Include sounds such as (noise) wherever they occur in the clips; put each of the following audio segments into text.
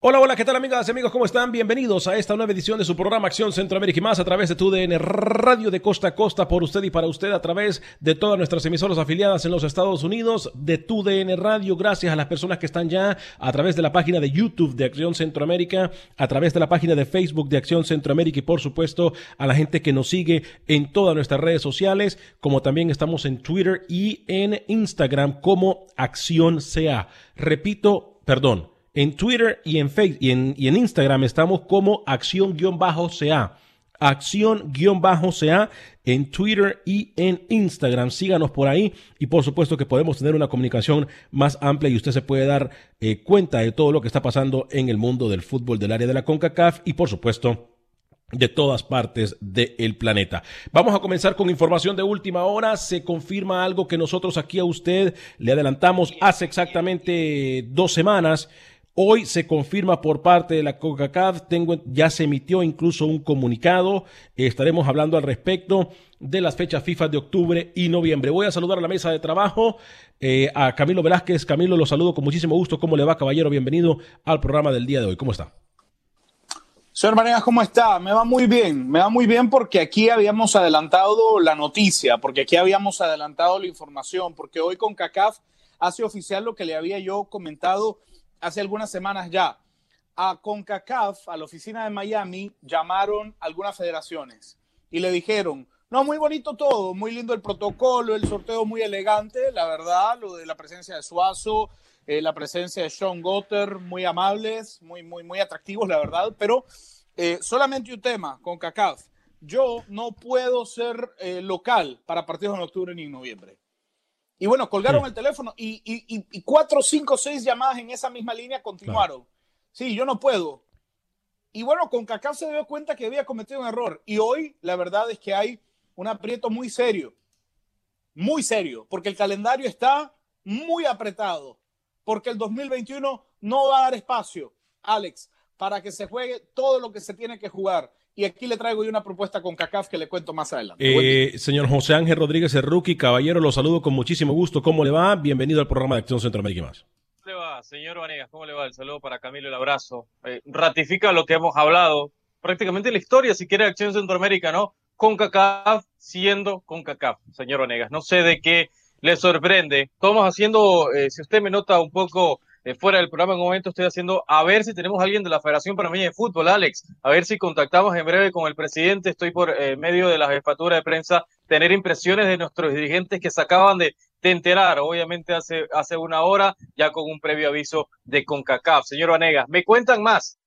Hola, hola, ¿qué tal amigas y amigos? ¿Cómo están? Bienvenidos a esta nueva edición de su programa Acción Centroamérica y más a través de tu DN Radio de Costa a Costa por usted y para usted a través de todas nuestras emisoras afiliadas en los Estados Unidos de tu DN Radio. Gracias a las personas que están ya a través de la página de YouTube de Acción Centroamérica, a través de la página de Facebook de Acción Centroamérica y por supuesto a la gente que nos sigue en todas nuestras redes sociales, como también estamos en Twitter y en Instagram como Acción CA. Repito, perdón en Twitter y en Facebook y en, Instagram estamos como acción-ca. Acción-ca en Twitter y en Instagram. Síganos por ahí y por supuesto que podemos tener una comunicación más amplia y usted se puede dar eh, cuenta de todo lo que está pasando en el mundo del fútbol del área de la CONCACAF y por supuesto de todas partes del planeta. Vamos a comenzar con información de última hora. Se confirma algo que nosotros aquí a usted le adelantamos hace exactamente dos semanas. Hoy se confirma por parte de la CONCACAF, tengo, ya se emitió incluso un comunicado, estaremos hablando al respecto de las fechas FIFA de octubre y noviembre. Voy a saludar a la mesa de trabajo eh, a Camilo Velázquez. Camilo, lo saludo con muchísimo gusto. ¿Cómo le va, caballero? Bienvenido al programa del día de hoy. ¿Cómo está? Señor Manegas, ¿cómo está? Me va muy bien, me va muy bien porque aquí habíamos adelantado la noticia, porque aquí habíamos adelantado la información, porque hoy con CACAF hace oficial lo que le había yo comentado hace algunas semanas ya. A CONCACAF, a la oficina de Miami, llamaron algunas federaciones y le dijeron, no, muy bonito todo, muy lindo el protocolo, el sorteo muy elegante, la verdad, lo de la presencia de Suazo, eh, la presencia de Sean Gotter, muy amables, muy, muy, muy atractivos, la verdad, pero eh, solamente un tema, CONCACAF. Yo no puedo ser eh, local para partidos en octubre ni en noviembre. Y bueno, colgaron el teléfono y, y, cuatro, cinco, seis llamadas en esa misma línea continuaron. Sí, yo no puedo. Y bueno, con Cacao se dio cuenta que había cometido un error. Y hoy la verdad es que hay un aprieto muy serio. Muy serio. Porque el calendario está muy apretado. Porque el 2021 no va a dar espacio, Alex, para que se juegue todo lo que se tiene que jugar. Y aquí le traigo yo una propuesta con CACAF que le cuento más adelante. Eh, señor José Ángel Rodríguez, el rookie, caballero, lo saludo con muchísimo gusto. ¿Cómo le va? Bienvenido al programa de Acción Centroamérica y más. ¿Cómo le va, señor Vanegas? ¿Cómo le va? El saludo para Camilo, el abrazo. Eh, ratifica lo que hemos hablado, prácticamente la historia, si quiere, Acción Centroamérica, ¿no? Con CACAF siendo con CACAF, señor Vanegas. No sé de qué le sorprende. Estamos haciendo, eh, si usted me nota un poco eh, fuera del programa en un momento estoy haciendo a ver si tenemos a alguien de la Federación Panameña de Fútbol, Alex, a ver si contactamos en breve con el presidente, estoy por eh, medio de la jefatura de prensa, tener impresiones de nuestros dirigentes que se acaban de, de enterar, obviamente hace, hace una hora, ya con un previo aviso de CONCACAF. Señor Vanegas, me cuentan más,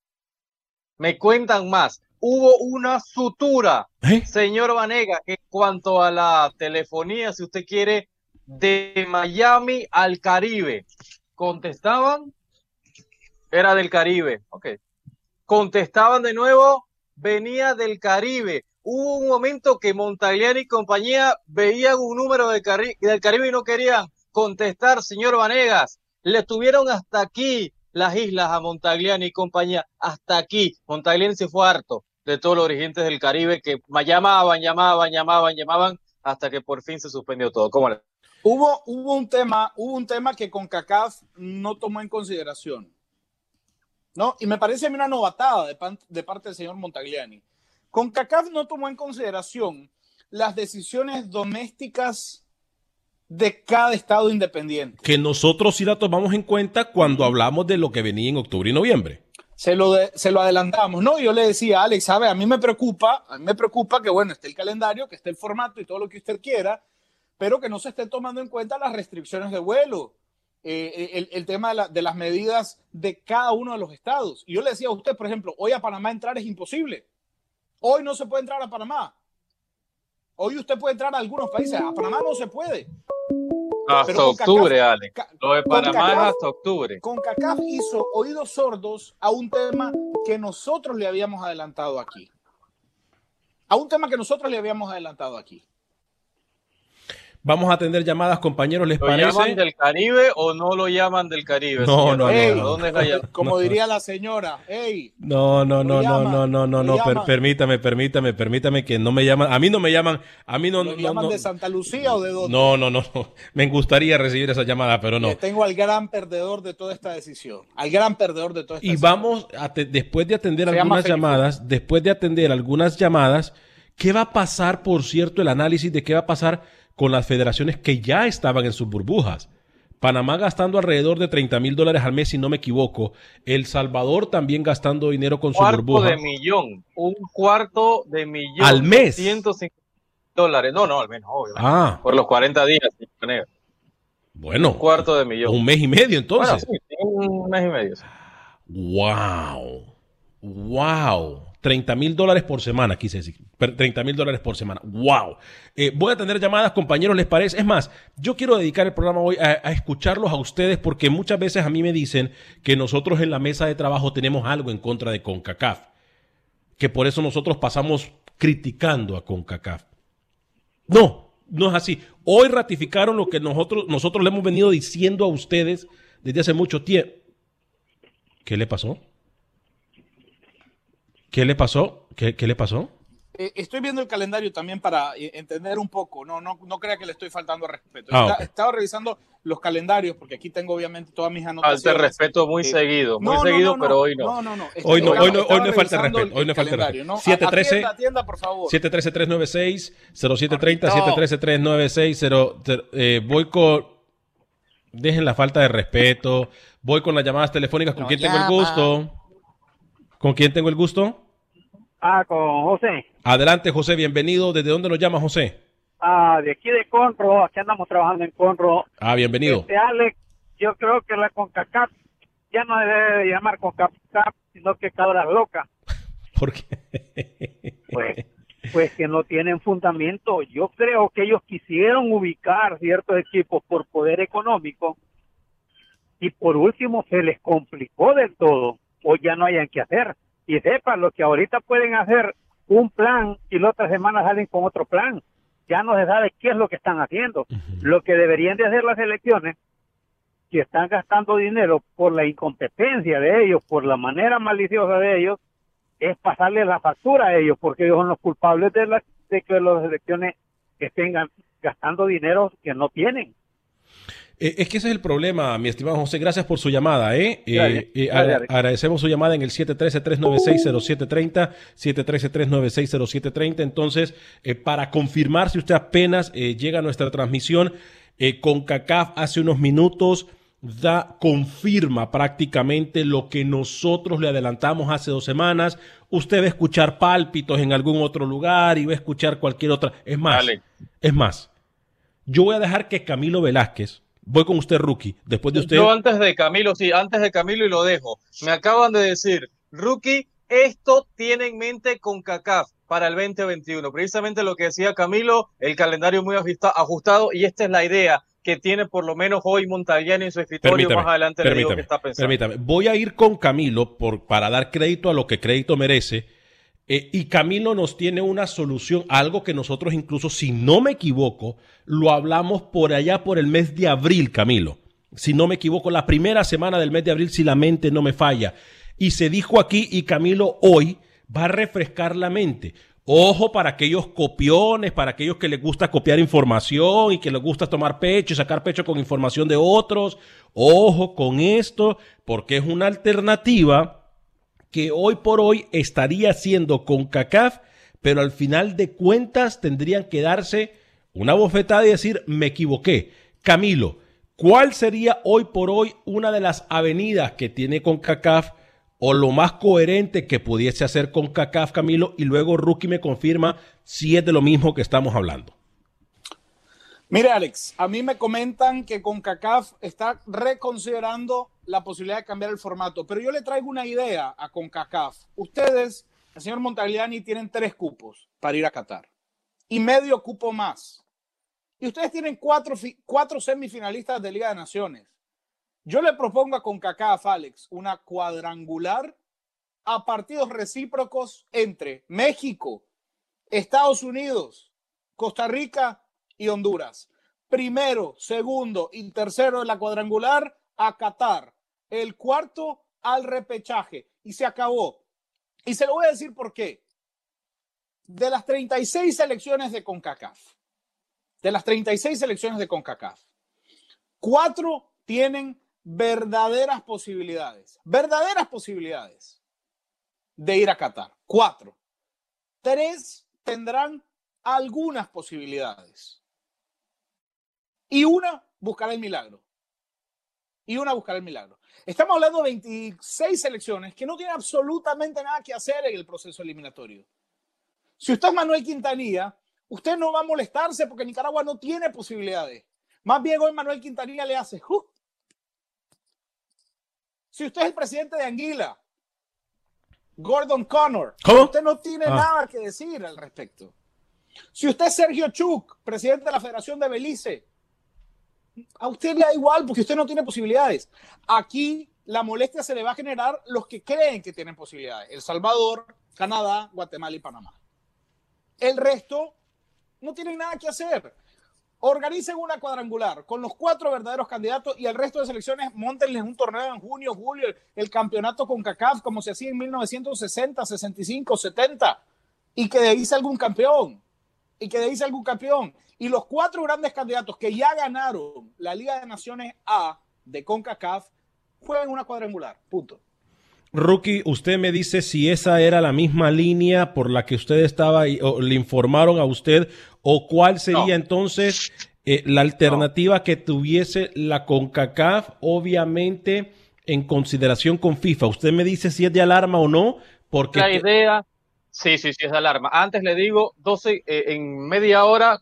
me cuentan más. Hubo una sutura, ¿Eh? señor Vanegas, que en cuanto a la telefonía, si usted quiere, de Miami al Caribe. ¿Contestaban? Era del Caribe, ok. Contestaban de nuevo, venía del Caribe. Hubo un momento que Montagliani y compañía veían un número del Caribe y no querían contestar, señor Vanegas. Le tuvieron hasta aquí las islas a Montagliani y compañía, hasta aquí. Montagliani se fue harto de todos los dirigentes del Caribe que ma- llamaban, llamaban, llamaban, llamaban, hasta que por fin se suspendió todo. ¿Cómo le- Hubo, hubo un tema, hubo un tema que CONCACAF no tomó en consideración. ¿No? Y me parece a mí una novatada de, pan- de parte del señor Montagliani. CONCACAF no tomó en consideración las decisiones domésticas de cada estado independiente. Que nosotros sí la tomamos en cuenta cuando hablamos de lo que venía en octubre y noviembre. Se lo, de- se lo adelantamos, ¿no? Yo le decía Alex, sabe, a mí me preocupa, a mí me preocupa que, bueno, esté el calendario, que esté el formato y todo lo que usted quiera, pero que no se estén tomando en cuenta las restricciones de vuelo, eh, el, el tema de, la- de las medidas de cada uno de los estados. Y yo le decía a usted, por ejemplo, hoy a Panamá entrar es imposible. Hoy no se puede entrar a Panamá. Hoy usted puede entrar a algunos países, a Panamá no se puede. Hasta Pero con octubre, CACAF- Alex. Ca- Lo de Panamá es hasta octubre. CONCACAF hizo oídos sordos a un tema que nosotros le habíamos adelantado aquí. A un tema que nosotros le habíamos adelantado aquí. Vamos a atender llamadas, compañeros, ¿les ¿Lo parece? llaman del Caribe o no lo llaman del Caribe? No, señor? no, Ey, no, ¿Dónde llam- Como No. diría la señora, hey, No, no, no, no, no, no, no, no, per- permítame, permítame, permítame que no me llaman, a mí no me llaman, a mí no, ¿lo no, llaman no, de Santa Lucía o de dónde? no, no, no, no. me gustaría recibir esa llamada, pero no. Le tengo al gran perdedor de toda esta decisión. Al gran perdedor de toda esta Y decisión. vamos, a te- después de atender Se algunas llamadas, después de atender algunas llamadas, ¿qué va a pasar, por cierto, el análisis de qué va a pasar con las federaciones que ya estaban en sus burbujas? Panamá gastando alrededor de 30 mil dólares al mes, si no me equivoco. El Salvador también gastando dinero con su cuarto burbuja. de millón. Un cuarto de millón. ¿Al mes? 150 dólares. No, no, al menos, obvio. Ah, Por los 40 días. señor bueno. Un cuarto de millón. Un mes y medio, entonces. Bueno, sí, un mes y medio. sí. Wow. Wow. 30 mil dólares por semana, quise decir. Per- 30 mil dólares por semana. Wow. Eh, voy a tener llamadas, compañeros, ¿les parece? Es más, yo quiero dedicar el programa hoy a, a escucharlos a ustedes porque muchas veces a mí me dicen que nosotros en la mesa de trabajo tenemos algo en contra de CONCACAF. Que por eso nosotros pasamos criticando a CONCACAF. No, no es así. Hoy ratificaron lo que nosotros, nosotros le hemos venido diciendo a ustedes desde hace mucho tiempo. ¿Qué le pasó? ¿Qué le pasó? ¿Qué, qué le pasó? Eh, estoy viendo el calendario también para eh, entender un poco. No, no, no crea que le estoy faltando al respeto. Ah, Está-. Estaba revisando los calendarios porque aquí tengo obviamente todas mis Falta anotaciones. de respeto muy Eh, segudo. Muy No, seguido, no, no. pero hoy no. No, no, no. Hoy no, hoy no- hoy no falta respeto, hoy no falta respeto. ¿no? 713, Atienda, atienda, por favor. 713-396-0730, No. 713-396-0. Eh, voy con. Dejen la falta de respeto. Voy con las llamadas telefónicas. ¿Con No quién tengo el gusto? ¿Con quién tengo el gusto? Ah, con José. Adelante, José. Bienvenido. ¿Desde dónde nos llama, José? Ah, de aquí de Conro, aquí andamos trabajando en Conro. Ah, bienvenido. Este, Alex, yo creo que la CONCACAF ya no debe de llamar CONCACAF, sino que cabras locas. (laughs) ¿Por qué? Pues, pues que no tienen fundamento. Yo creo que ellos quisieron ubicar ciertos equipos por poder económico y por último se les complicó del todo o ya no hayan que hacer. Y sepan lo que ahorita pueden hacer un plan y la otra semana salen con otro plan. Ya no se sabe qué es lo que están haciendo. Lo que deberían de hacer las elecciones, que están gastando dinero por la incompetencia de ellos, por la manera maliciosa de ellos, es pasarle la factura a ellos, porque ellos son los culpables de, la, de que las elecciones estén ga- gastando dinero que no tienen. Eh, es que ese es el problema, mi estimado José. Gracias por su llamada. ¿eh? Eh, eh, agradecemos su llamada en el 713-396-0730, 713-396-0730. Entonces, para confirmar si usted apenas llega a nuestra transmisión, con CACAF hace unos minutos da, confirma prácticamente lo que nosotros le adelantamos hace dos semanas. Usted va a escuchar pálpitos en algún otro lugar y va a escuchar cualquier otra. Es más, Dale. es más. Yo voy a dejar que Camilo Velázquez, voy con usted, Rookie, después de usted. Yo antes de Camilo, sí, antes de Camilo y lo dejo. Me acaban de decir, Rookie, esto tiene en mente con CACAF para el 2021. Precisamente lo que decía Camilo, el calendario muy ajustado y esta es la idea que tiene por lo menos hoy Montagliani en su escritorio. más adelante le digo que está pensando. Permítame, voy a ir con Camilo por, para dar crédito a lo que crédito merece. Eh, y Camilo nos tiene una solución, algo que nosotros incluso, si no me equivoco, lo hablamos por allá por el mes de abril, Camilo. Si no me equivoco, la primera semana del mes de abril, si la mente no me falla. Y se dijo aquí, y Camilo hoy va a refrescar la mente. Ojo para aquellos copiones, para aquellos que les gusta copiar información y que les gusta tomar pecho y sacar pecho con información de otros. Ojo con esto, porque es una alternativa que hoy por hoy estaría siendo con CACAF, pero al final de cuentas tendrían que darse una bofetada y decir, me equivoqué. Camilo, ¿cuál sería hoy por hoy una de las avenidas que tiene con CACAF o lo más coherente que pudiese hacer con CACAF, Camilo, y luego Rookie me confirma si es de lo mismo que estamos hablando. Mire, Alex, a mí me comentan que con CACAF está reconsiderando la posibilidad de cambiar el formato, pero yo le traigo una idea a CONCACAF. Ustedes, el señor Montagliani, tienen tres cupos para ir a Qatar y medio cupo más. Y ustedes tienen cuatro, cuatro semifinalistas de Liga de Naciones. Yo le propongo a CONCACAF, Alex, una cuadrangular a partidos recíprocos entre México, Estados Unidos, Costa Rica y Honduras. Primero, segundo y tercero de la cuadrangular a Qatar. El cuarto al repechaje. Y se acabó. Y se lo voy a decir por qué. De las 36 selecciones de CONCACAF, de las 36 selecciones de CONCACAF, cuatro tienen verdaderas posibilidades, verdaderas posibilidades de ir a Qatar. Cuatro. Tres tendrán algunas posibilidades. Y una buscará el milagro. Y una buscará el milagro. Estamos hablando de 26 selecciones que no tienen absolutamente nada que hacer en el proceso eliminatorio. Si usted es Manuel Quintanilla, usted no va a molestarse porque Nicaragua no tiene posibilidades. Más bien hoy Manuel Quintanilla le hace, si usted es el presidente de Anguila, Gordon Connor, usted no tiene ah. nada que decir al respecto. Si usted es Sergio Chuk, presidente de la Federación de Belice, a usted le da igual porque usted no tiene posibilidades. Aquí la molestia se le va a generar los que creen que tienen posibilidades. El Salvador, Canadá, Guatemala y Panamá. El resto no tienen nada que hacer organicen una cuadrangular con los cuatro verdaderos candidatos y el resto de selecciones montenles un torneo en junio, julio, el, campeonato con CACAF como se hacía en 1960, 65, 70 y que de ahí salga un campeón y que de ahí salga un campeón y los cuatro grandes candidatos que ya ganaron la Liga de Naciones A de CONCACAF juegan una cuadrangular, punto. Rookie, usted me dice si esa era la misma línea por la que usted estaba o le informaron a usted o cuál sería entonces eh, la alternativa que tuviese la CONCACAF, obviamente en consideración con FIFA. Usted me dice si es de alarma o no, porque... La idea, sí, sí, sí, es de alarma. Antes le digo, 12, eh, en media hora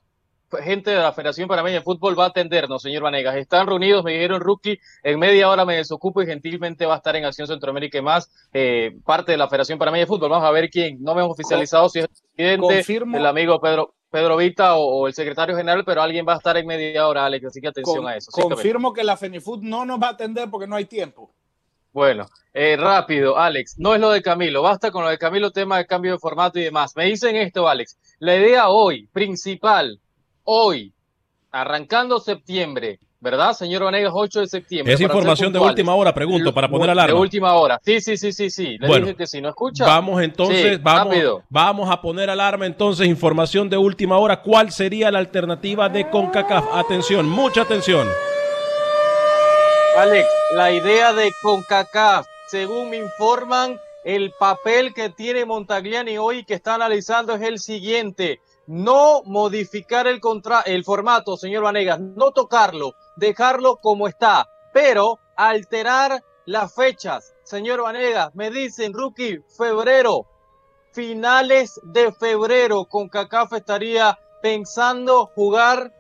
gente de la Federación Panameña de Fútbol va a atendernos, señor Vanegas. Están reunidos, me dijeron rookie, en media hora me desocupo y gentilmente va a estar en Acción Centroamérica y más, eh, parte de la Federación Panameña de Fútbol. Vamos a ver quién, no me hemos oficializado si es el presidente, el amigo Pedro, Pedro Vita o, el secretario general, pero alguien va a estar en media hora, Alex, así que atención a eso. confirmo que la FENIFUT no nos va a atender porque no hay tiempo. Bueno, eh, rápido, Alex, no es lo de Camilo, basta con lo de Camilo, tema de cambio de formato y demás. Me dicen esto, Alex, la idea hoy, principal, hoy, arrancando septiembre, ¿verdad, señor Vanegas? 8 de septiembre. Es información de última hora, pregunto, para poner alarma. De última hora. Sí, sí, sí, sí, sí. Le bueno, dije que si no escucha. Vamos entonces, vamos, vamos a poner alarma entonces, información de última hora. ¿Cuál sería la alternativa de CONCACAF? Atención, mucha atención. Alex, la idea de CONCACAF, según me informan, el papel que tiene Montagliani hoy que está analizando es el siguiente no modificar el, contra el formato, señor Vanegas, no tocarlo, dejarlo como está, pero alterar las fechas. Señor Vanegas, me dicen, rookie, febrero, finales de febrero, con CACAF estaría pensando jugar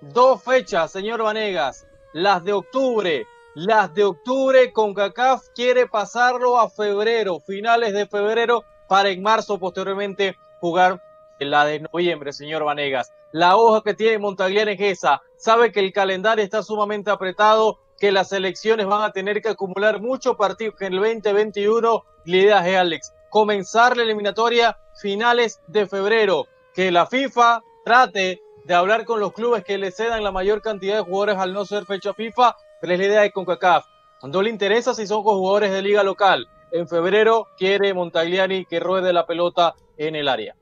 dos fechas, señor Vanegas, las de octubre. Las de octubre, CONCACAF quiere pasarlo a febrero, finales de febrero, para en marzo posteriormente jugar la de noviembre, señor Vanegas. La hoja que tiene Montagliani es esa. Sabe que el calendario está sumamente apretado, que las elecciones van a tener que acumular muchos partidos que en el 2021. La idea es, Alex, comenzar la eliminatoria finales de febrero. Que la FIFA trate de hablar con los clubes que le cedan la mayor cantidad de jugadores al no ser fecha FIFA, pero es la idea de CONCACAF. No le interesa si son jugadores de liga local. En febrero quiere Montagliani que ruede la pelota en el área.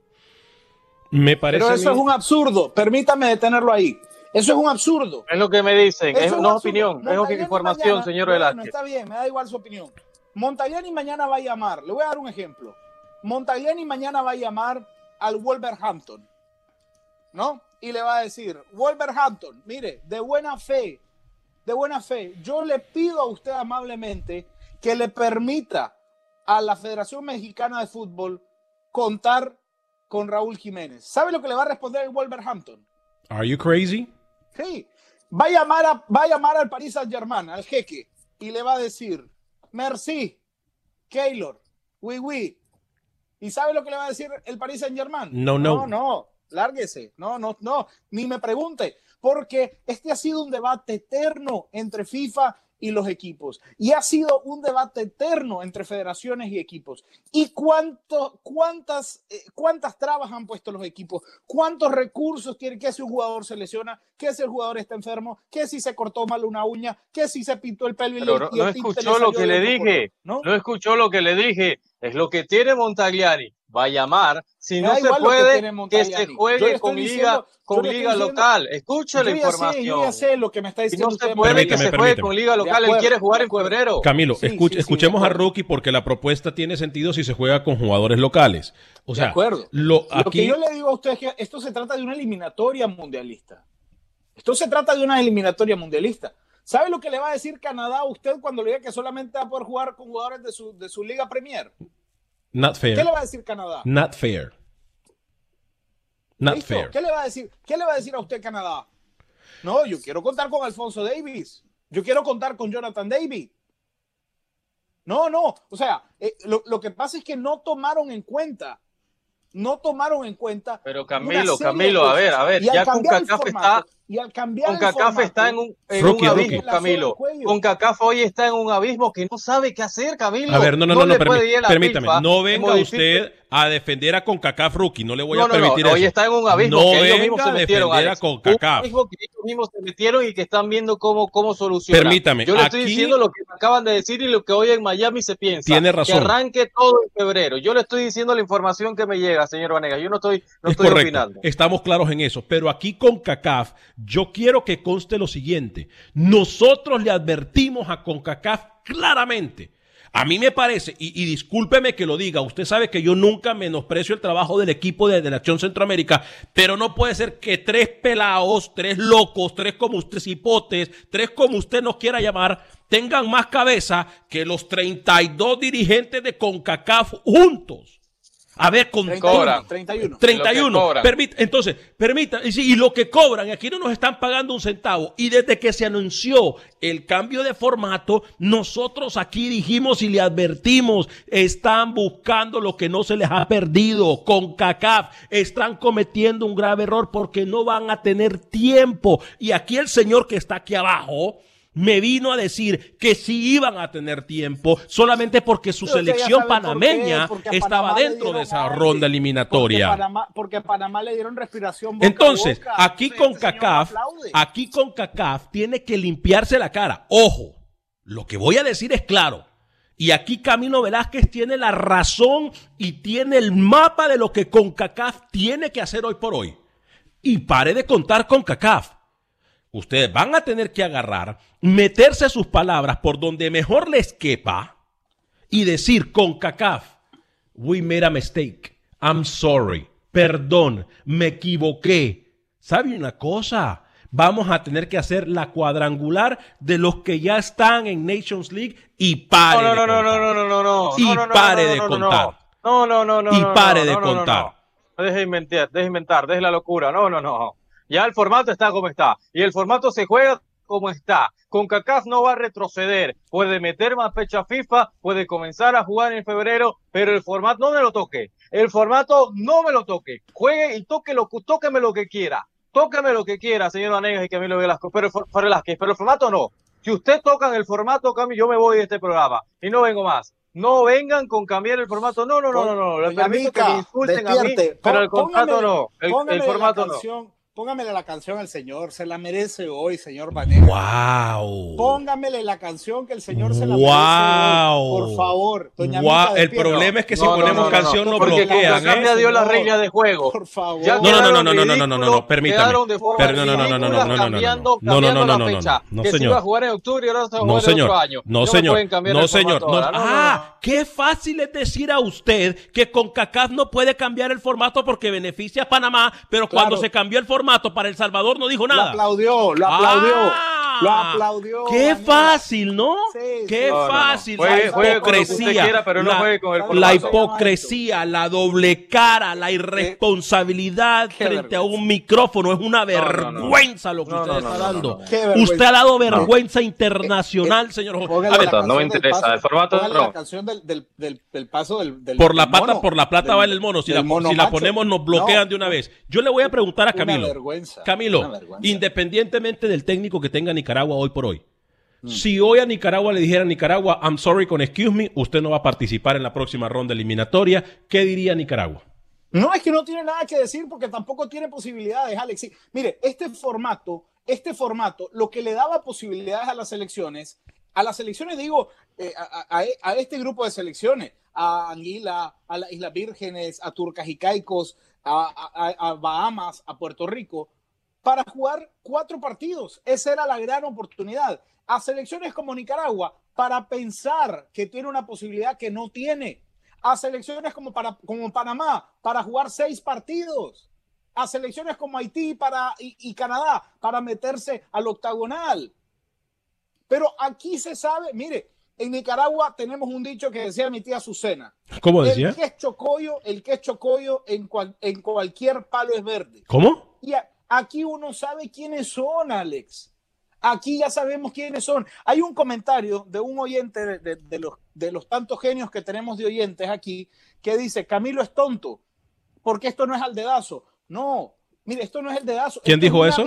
Me parece. Pero eso es un absurdo. Permítame detenerlo ahí. Eso es un absurdo. Es lo que me dicen. es, no es opinión, es información, señor Velázquez. está bien, me da igual su opinión. Montagliani mañana va a llamar. Le voy a dar un ejemplo. Montagliani mañana va a llamar al Wolverhampton. ¿No? Y le va a decir, Wolverhampton, mire, de buena fe, de buena fe, yo le pido a usted amablemente que le permita a la Federación Mexicana de Fútbol contar con Raúl Jiménez. ¿Sabe lo que le va a responder el Wolverhampton? Are you crazy? Sí. Va a llamar, a, va a llamar al Paris Saint Germain, al jeque, y le va a decir, merci, Keylor, oui, oui. ¿Y sabe lo que le va a decir el Paris Saint Germain? No, no. No, no, lárguese. No, no, no, ni me pregunte, porque este ha sido un debate eterno entre FIFA y los equipos. Y ha sido un debate eterno entre federaciones y equipos. ¿Y cuánto, cuántas, eh, cuántas trabas han puesto los equipos? ¿Cuántos recursos tiene? ¿Qué si un jugador se lesiona? ¿Qué si el jugador está enfermo? ¿Qué si se cortó mal una uña? ¿Qué si se pintó el pelo? Y Pero no, escuchó lo que le dije. ¿no? no escuchó lo que le dije. Es lo que tiene Montagliani va a llamar. Si no se puede, que, se juegue con liga, con liga local. Escucha la información. yo ya sé lo que me está diciendo. Si no se puede, que se juegue con liga local. Él quiere jugar en febrero. Camilo, escuchemos a Rookie porque la propuesta tiene sentido si se juega con jugadores locales. O sea, acuerdo. Lo, lo que yo le digo a usted es que esto se trata de una eliminatoria mundialista. Esto se trata de una eliminatoria mundialista. ¿Sabe lo que le va a decir Canadá a usted cuando le diga que solamente va a poder jugar con jugadores de su, de su liga Premier? Not fair. ¿Qué le va a decir Canadá? Not fair. Not fair. ¿Qué le va a decir? ¿Qué le va a decir a usted Canadá? No, yo quiero contar con Alfonso Davis. Yo quiero contar con Jonathan David. No, no. O sea, eh, lo, lo, que pasa es que no tomaron en cuenta. No tomaron en cuenta. Pero Camilo, Camilo, a ver, a ver, ya con CACAF está y al cambiar con CACAF está en un, en un abismo, Camilo. Con CACAF hoy está en un abismo que no sabe qué hacer, Camilo. A ver, no, no, no, no, permítame. No venga usted a defender a CONCACAF Rookie, no le voy a permitir no, eso. Hoy está en un abismo no que ellos mismos se metieron, a defender a CONCACAF. Un abismo que ellos mismos se metieron y que están viendo cómo, cómo solucionar. Permítame. Yo le estoy diciendo lo que me acaban de decir y lo que hoy en Miami se piensa. Tiene razón. Que arranque todo en febrero. Yo le estoy diciendo la información que me llega, señor Vanega. Yo no estoy, no estoy opinando. Estamos claros en eso. Pero aquí con CACAF, yo quiero que conste lo siguiente. Nosotros le advertimos a CONCACAF claramente a mí me parece, y, discúlpeme que lo diga, usted sabe que yo nunca menosprecio el trabajo del equipo de, la Acción Centroamérica, pero no puede ser que tres pelados, tres locos, tres como usted cipotes, tres como usted nos quiera llamar, tengan más cabeza que los 32 dirigentes de CONCACAF juntos. A ver, con 31. 31. 31. entonces, permita, y, lo que cobran, aquí no nos están pagando un centavo. Y desde que se anunció el cambio de formato, nosotros aquí dijimos y le advertimos, están buscando lo que no se les ha perdido. Con CACAF están cometiendo un grave error porque no van a tener tiempo. Y aquí el señor que está aquí abajo, me vino a decir que sí iban a tener tiempo solamente porque su selección panameña estaba dentro de esa ronda eliminatoria. Porque Panamá, le dieron respiración. Entonces, aquí con CACAF, aquí con CACAF tiene que limpiarse la cara. Ojo, lo que voy a decir es claro. Y aquí Camilo Velázquez tiene la razón y tiene el mapa de lo que CONCACAF tiene que hacer hoy por hoy. Y pare de contar con CACAF. Ustedes van a tener que agarrar, meterse sus palabras por donde mejor les quepa y decir con CACAF, we made a mistake, I'm sorry, perdón, me equivoqué. ¿Sabe una cosa? Vamos a tener que hacer la cuadrangular de los que ya están en Nations League y pare no, de no, contar. No, no, no, no, no, Y pare de contar. No, no, no, no. Y pare de contar. No, deje de inventar, deje de inventar, deje la locura. No, no, no. Ya el formato está como está. Y el formato se juega como está. Con CACAF no va a retroceder. Puede meter más fecha FIFA, puede comenzar a jugar en febrero, pero el formato no me lo toque. El formato no me lo toque. Juegue y toque lo, tóqueme lo que quiera. Tóqueme lo que quiera, señor Vanegas y Camilo Velasco, pero, Velázquez, pero el formato no. Si usted toca el formato, yo me voy de este programa y no vengo más. No vengan con cambiar el formato. No, no, no, no, no. Le permito que me insulten a mí, pero el contrato no. El, formato no. Póngamele la canción al señor, se la merece hoy, señor Vanessa. ¡Wow! Póngamele la canción que el señor se la merece hoy, por favor. Doña wow. el problema es que si ponemos canción no, bloquean. ¿eh? cambia Dios la regla de juego. Por favor. no, no, no, no, no, no, no, no, no, permítame. no, no, no, no, no, no, no, no, no, no, no, no, no, no, no, no, que señor. iba a jugar en octubre y ahora se va a jugar en otro año. No, señor. No, señor. Ah, qué fácil es decir a usted que con CACAF no puede cambiar el formato porque beneficia a Panamá, pero cuando se cambió el formato para El Salvador no dijo nada. Lo aplaudió, lo aplaudió. Ah, lo aplaudió. Qué fácil, ¿no? qué fácil. la hipocresía. la, hipocresía, la doble cara, la irresponsabilidad frente a un micrófono. Es una vergüenza lo que usted está dando. Usted ha dado vergüenza internacional, señor. no me interesa. El formato la canción del, del, paso del, Por la pata, por la plata va el mono. Si la, ponemos, nos bloquean de una vez. Yo le voy a preguntar a Camilo. Camilo, independientemente del técnico que tenga Nicaragua hoy por hoy. Mm. Si hoy a Nicaragua le dijera a Nicaragua, I'm sorry con excuse me, usted no va a participar en la próxima ronda eliminatoria, ¿qué diría Nicaragua? No es que no tiene nada que decir porque tampoco tiene posibilidades, Alex. Mire, este formato, este formato, lo que le daba posibilidades a las elecciones, a las elecciones digo, eh, a, este grupo de selecciones, a Anguila, a las Islas Vírgenes, a Turcas y Caicos, a Bahamas, a Puerto Rico, para jugar cuatro partidos. Esa era la gran oportunidad. A selecciones como Nicaragua, para pensar que tiene una posibilidad que no tiene. A selecciones como, para, como Panamá, para jugar seis partidos. A selecciones como Haití para, y, Canadá, para meterse al octagonal. Pero aquí se sabe, mire, en Nicaragua tenemos un dicho que decía mi tía Azucena. ¿Cómo decía? El que es chocollo, el que es chocollo en, en cualquier palo es verde. ¿Cómo? Y, Aquí uno sabe quiénes son, Alex. Aquí ya sabemos quiénes son. Hay un comentario de un oyente de, los, de los tantos genios que tenemos de oyentes aquí que dice, Camilo es tonto, porque esto no es al dedazo. No, mire, esto no es el dedazo. ¿Quién dijo eso?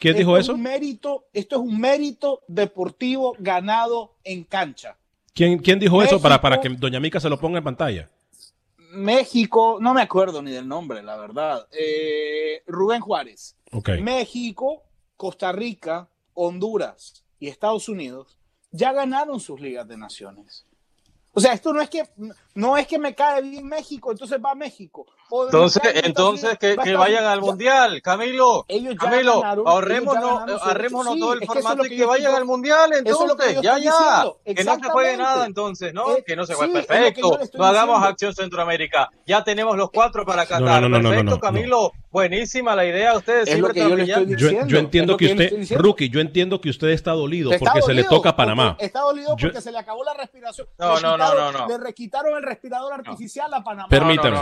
¿Quién dijo eso? mérito, esto es un mérito deportivo ganado en cancha. ¿Quién, quién dijo eso para, para que Doña Mica se lo ponga en pantalla? México, no me acuerdo ni del nombre, la verdad. Eh, Rubén Juárez. México, Costa Rica, Honduras y Estados Unidos ya ganaron sus ligas de naciones. O sea, esto no es que no es que me cae bien México, entonces va a México. Entonces, entonces que, vayan al mundial, Camilo. Camilo, ahorrémonos, todo el formato y que vayan al mundial, entonces, ya, ya. Que no se juegue nada, entonces, ¿no? Eh, que no se juegue. perfecto. No hagamos acción Centroamérica. Ya tenemos los cuatro para Qatar. perfecto, Camilo. Buenísima la idea, ustedes siempre yo, yo, entiendo que usted, Rookie, yo entiendo que usted está dolido porque se le toca a Panamá. Está dolido porque se le acabó la respiración. No, no, no, no, Le requitaron el respirador artificial a Panamá. Permítame.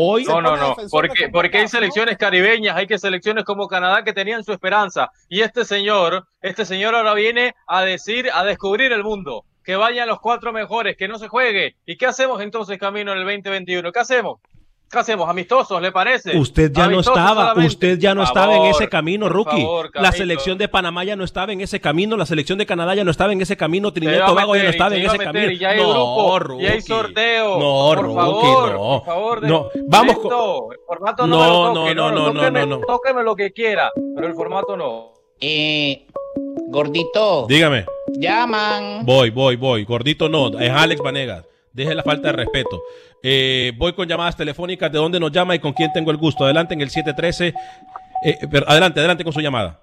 No, no, no, Hoy. No, no, no. Porque, porque hay selecciones caribeñas, hay que selecciones como Canadá que tenían su esperanza. Y este señor, este señor ahora viene a decir, a descubrir el mundo. Que vayan los cuatro mejores, que no se juegue. ¿Y qué hacemos entonces, Camino, en el 2021? ¿Qué hacemos? ¿Qué hacemos? ¿Amistosos, le parece? Usted ya no estaba, usted ya no estaba en ese camino, Rookie. la selección de Panamá ya no estaba en ese camino, la selección de Canadá ya no estaba en ese camino, Trinidad y Tobago ya no estaba en ese camino. Y hay no, grupo, Rookie. Y hay sorteo. No, por favor, no. Por favor, no. Vamos con... El formato no, no, no, no, no, no, no, Tóqueme lo que quiera, pero el formato no. Eh, gordito. Dígame. Llaman. Voy, voy, voy. Gordito no, es Alex Vanegas. Deje la falta de respeto. Eh, voy con llamadas telefónicas. ¿De dónde nos llama y con quién tengo el gusto? Adelante en el 713. Eh, adelante, adelante con su llamada.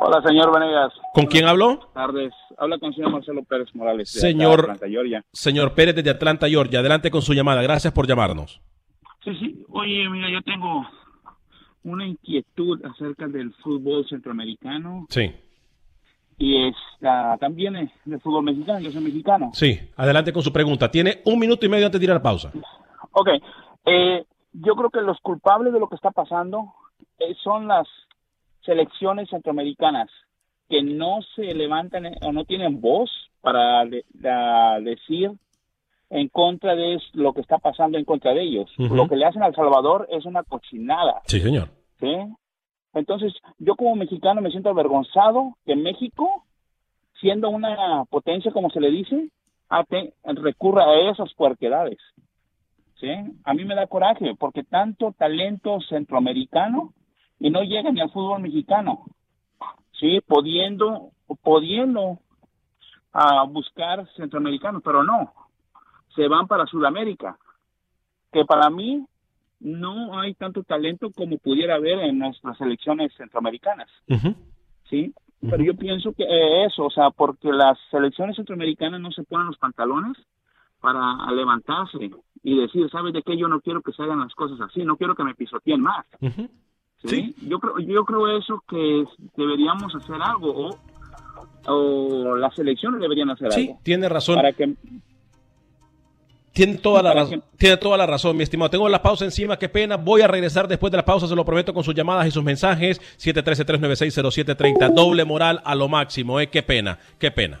Hola, señor Venegas. ¿Con quién habló? Buenas tardes. Habla con el señor Marcelo Pérez Morales. Señor, Atlanta, Georgia. señor Pérez desde Atlanta, Georgia. Adelante con su llamada. Gracias por llamarnos. Sí, sí. Oye, mira, yo tengo una inquietud acerca del fútbol centroamericano. Sí y está también de fútbol mexicano, yo soy mexicano. Sí, adelante con su pregunta. Tiene un minuto y medio antes de ir a la pausa. Ok, eh, yo creo que los culpables de lo que está pasando eh, son las selecciones centroamericanas que no se levantan eh, o no tienen voz para de- decir en contra de lo que está pasando en contra de ellos. Lo que le hacen a El Salvador es una cochinada. Sí, señor. ¿sí? Entonces, yo como mexicano me siento avergonzado que México, siendo una potencia, como se le dice, recurra a esas puerquedades. ¿sí? A mí me da coraje porque tanto talento centroamericano y no llega ni al fútbol mexicano. Sí, pudiendo, pudiendo a buscar centroamericanos, pero no, se van para Sudamérica, que para mí no hay tanto talento como pudiera haber en nuestras selecciones centroamericanas. ¿sí? Pero yo pienso que eh, eso, o sea, porque las selecciones centroamericanas no se ponen los pantalones para levantarse y decir, ¿sabes de qué? Yo no quiero que se hagan las cosas así, no quiero que me pisoteen más. ¿sí? Yo creo, yo creo eso que deberíamos hacer algo o, o las selecciones deberían hacer Sí, algo tiene razón. para que Tiene toda, la razón, tiene toda la razón, mi estimado. Tengo la pausa encima, qué pena. Voy a regresar después de la pausa, se lo prometo, con sus llamadas y sus mensajes. 713-396-0730. Doble moral a lo máximo, ¿eh? Qué pena, qué pena.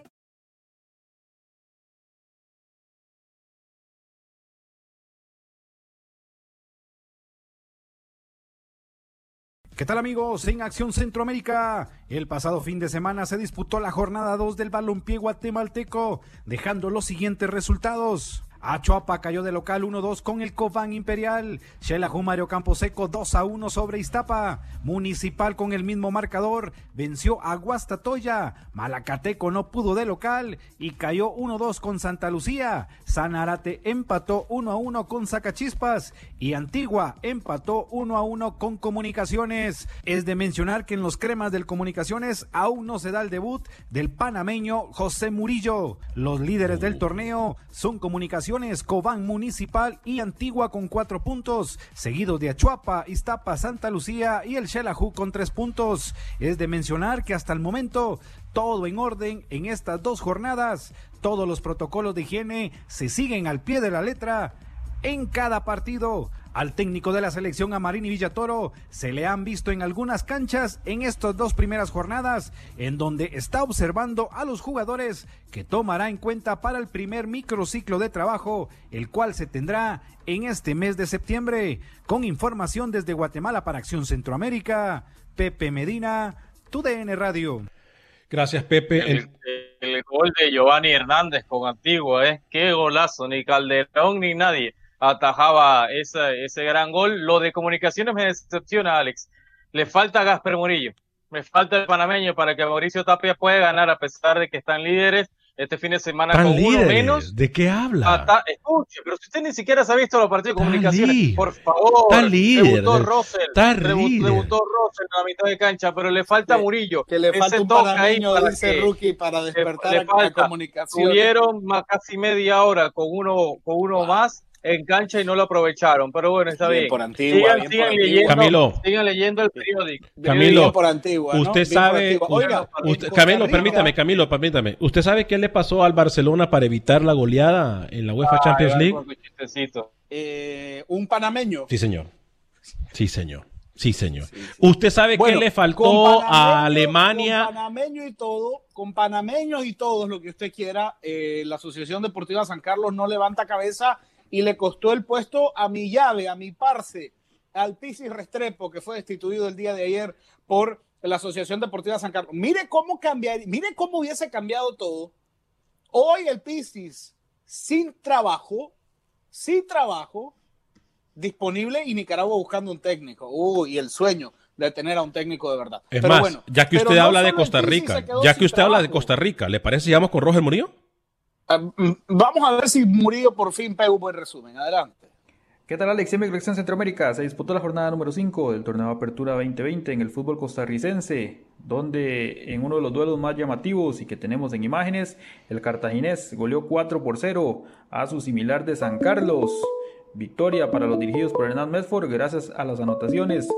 ¿Qué tal amigos? En Acción Centroamérica, el pasado fin de semana se disputó la jornada 2 del balompié guatemalteco, dejando los siguientes resultados. Achuapa cayó de local 1-2 con el Cobán Imperial. Xelajú Mario Camposeco 2-1 sobre Iztapa. Municipal con el mismo marcador venció a Guastatoya. Malacateco no pudo de local y cayó 1-2 con Santa Lucía. Sanarate empató 1-1 con Zacachispas y Antigua empató 1-1 con Comunicaciones. Es de mencionar que en los cremas del Comunicaciones aún no se da el debut del panameño José Murillo. Los líderes del torneo son Comunicaciones, Cobán Municipal y Antigua con cuatro puntos, seguidos de Achuapa, Iztapa, Santa Lucía y el Xelajú con tres puntos. Es de mencionar que hasta el momento todo en orden en estas dos jornadas. Todos los protocolos de higiene se siguen al pie de la letra en cada partido. Al técnico de la selección Amarini Villatoro se le han visto en algunas canchas en estas dos primeras jornadas, en donde está observando a los jugadores que tomará en cuenta para el primer microciclo de trabajo, el cual se tendrá en este mes de septiembre. Con información desde Guatemala para Acción Centroamérica, Pepe Medina, TUDN Radio. Gracias, Pepe. El, el gol de Giovanni Hernández con Antigua, ¿eh? Qué golazo, ni Calderón ni nadie atajaba ese, ese gran gol. Lo de comunicaciones me decepciona, Alex. Le falta Gasper Murillo, me falta el panameño para que Mauricio Tapia pueda ganar a pesar de que están líderes este fin de semana ¿Tan con uno menos. ¿De qué habla? Ata- Escuche, pero si usted ni siquiera se ha visto los partidos de comunicaciones, líder. por favor. Está líder. Debutó Russell, Está líder. debutó Russell en la mitad de cancha, pero le falta Murillo. Que le Ese falta un toque ahí panameño, para dice que- Rookie, para despertar le a- a, falta. comunicación. Tuvieron más casi media hora con uno, con uno más en cancha y no lo aprovecharon. Pero bueno, está Bien bien. por Antigua, sigan, bien leyendo, Camilo. sigan leyendo el periódico. Camilo, Bien por Antigua, ¿no? usted por sabe. Oiga, usted- Camilo, permítame, Camilo, permítame. ¿Usted sabe qué le pasó al Barcelona para evitar la goleada en la UEFA Champions League? eh, un panameño. Sí, señor. Sí, señor. Sí, señor. ¿Usted sabe Bueno, qué le faltó a Alemania? Con panameño y todo, con panameños y todos, lo que usted quiera, eh, la Asociación Deportiva San Carlos no levanta cabeza y le costó el puesto a mi llave, a mi parce, al Pisis Restrepo, que fue destituido el día de ayer por la Asociación Deportiva San Carlos. Mire cómo cambiar, mire cómo hubiese cambiado todo. Hoy el Pisis sin trabajo, sin trabajo, disponible y Nicaragua buscando un técnico. Uy, el sueño de tener a un técnico de verdad. Es Pero más, bueno, ya que usted no habla de Costa Rica, ya que usted habla de. Costa Rica, ¿le parece si vamos con Roger Murillo? Ah, mm, Vamos a ver si Murillo por fin pega un buen resumen. Adelante. ¿Qué tal Alex? Mi Colección Centroamérica. Se disputó la jornada número 5 del torneo Apertura 2020 en el fútbol costarricense, donde en uno de los duelos más llamativos y que tenemos en imágenes, el cartaginés goleó 4 por 0 a su similar de San Carlos. Victoria para los dirigidos por Hernán Medford gracias a las anotaciones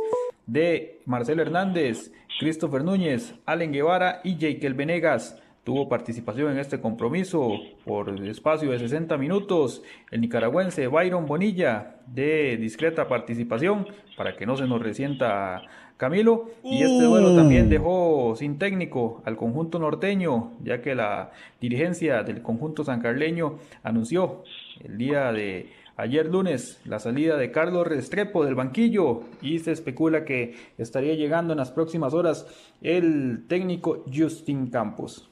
de Marcelo Hernández, Christopher Núñez, Allen Guevara y Jekyll Venegas tuvo participación en este compromiso por espacio de 60 minutos. El nicaragüense Byron Bonilla de discreta participación para que no se nos resienta Camilo. Y este duelo uh. también dejó sin técnico al conjunto norteño, ya que la dirigencia del conjunto sancarleño anunció el día de ayer lunes la salida de Carlos Restrepo del banquillo y se especula que estaría llegando en las próximas horas el técnico Justin Campos.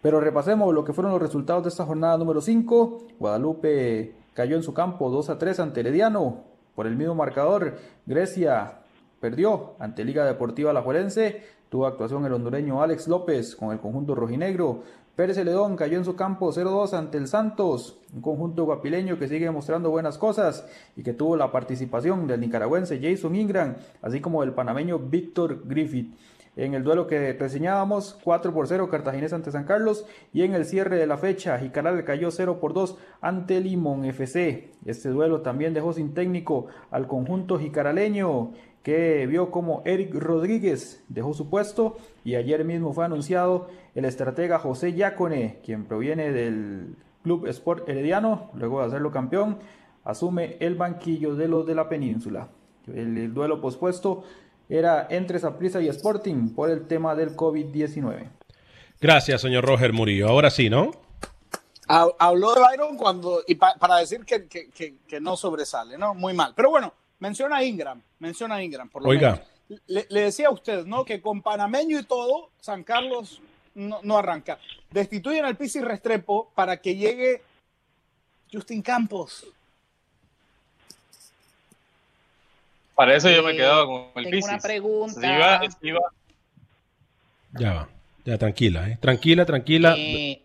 Pero repasemos lo que fueron los resultados de esta jornada número 5. Guadalupe cayó en su campo 2 a 3 ante Herediano. Por el mismo marcador, Grecia perdió ante Liga Deportiva La Juelense. Tuvo actuación el hondureño Alex López con el conjunto rojinegro. Pérez Celedón cayó en su campo 0-2 ante el Santos, un conjunto guapileño que sigue mostrando buenas cosas y que tuvo la participación del nicaragüense Jason Ingram, así como del panameño Víctor Griffith en el duelo que reseñábamos, 4 por 0 Cartaginés ante San Carlos y en el cierre de la fecha Jicaral cayó 0 por 2 ante Limón FC. Este duelo también dejó sin técnico al conjunto jicaraleño que vio como Eric Rodríguez dejó su puesto y ayer mismo fue anunciado el estratega José Yacone, quien proviene del Club Sport Herediano, luego de hacerlo campeón, asume el banquillo de los de la península. El, el duelo pospuesto era entre Saprissa y Sporting por el tema del COVID-19. Gracias, señor Roger Murillo. Ahora sí, ¿no? Habló de Byron cuando, y para decir que, que, no sobresale, ¿no? Muy mal. Pero bueno, menciona a Ingram, menciona a Ingram, por lo Oiga. Le, decía a usted, ¿no? Que con Panameño y todo, San Carlos no, no arranca. Destituyen al Pisi Restrepo para que llegue Justin Campos. Para eso yo me quedaba con el Tengo una pregunta. Ya va, ya tranquila, ¿eh? Tranquila, tranquila. Eh,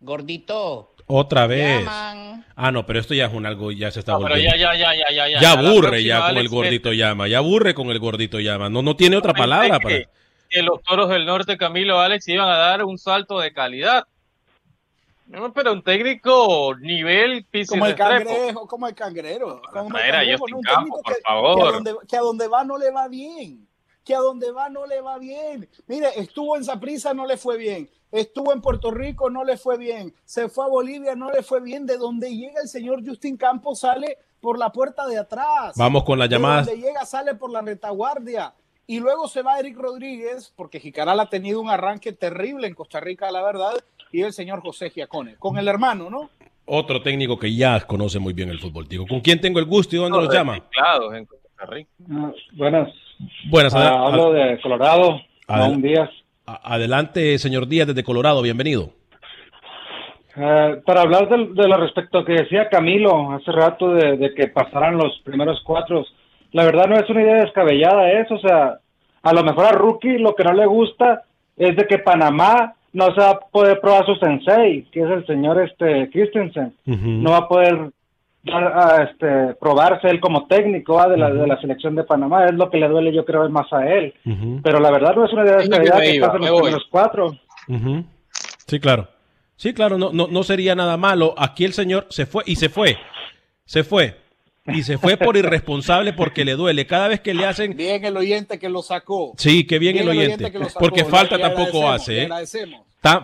gordito. Otra vez. Ah, no, pero esto ya es un algo, ya se está volviendo. Pero ya, ya, ya, ya, ya. Ya aburre ya con el gordito llama, ya aburre con el gordito llama. No, no tiene otra palabra para. Que los toros del norte, Camilo Alex, iban a dar un salto de calidad. No, pero un técnico nivel piso como el cangrejo, como el cangrero. Como el cangrejo, un campo, por favor. Que a, donde, va no le va bien. Que a donde va no le va bien. Mire, estuvo en Zaprisa, no le fue bien. Estuvo en Puerto Rico, no le fue bien. Se fue a Bolivia, no le fue bien. De donde llega el señor Justin Campos sale por la puerta de atrás. Vamos con la llamada. De donde llega sale por la retaguardia. Y luego se va Eric Rodríguez, porque Jicaral ha tenido un arranque terrible en Costa Rica, la verdad, y el señor José Giacone, con el hermano, ¿no? Otro técnico que ya conoce muy bien el fútbol, digo. ¿Con quién tengo el gusto y dónde lo llama? en Costa Rica. Ah, buenas. Buenas. Ah, hablo de Colorado, Díaz. Adelante, señor Díaz, desde Colorado, bienvenido. Eh, para hablar de, lo respecto que decía Camilo hace rato de, de, que pasaran los primeros cuatro, la verdad no es una idea descabellada eso, o sea, a lo mejor a Rookie lo que no le gusta es de que Panamá no se va a poder probar su sensei, que es el señor este Christensen. No va a poder dar, este, probarse él como técnico de, la, de la selección de Panamá. Es lo que le duele, yo creo, más a él. Pero la verdad no es una idea de que pasen los primeros cuatro. Sí, claro. Sí, claro, no, no, no sería nada malo. Aquí el señor se fue y se fue. Se fue. Y se fue por irresponsable porque le duele. Cada vez que le hacen. Bien el oyente que lo sacó. Sí, que bien, el oyente. porque falta tampoco hace. ¿eh?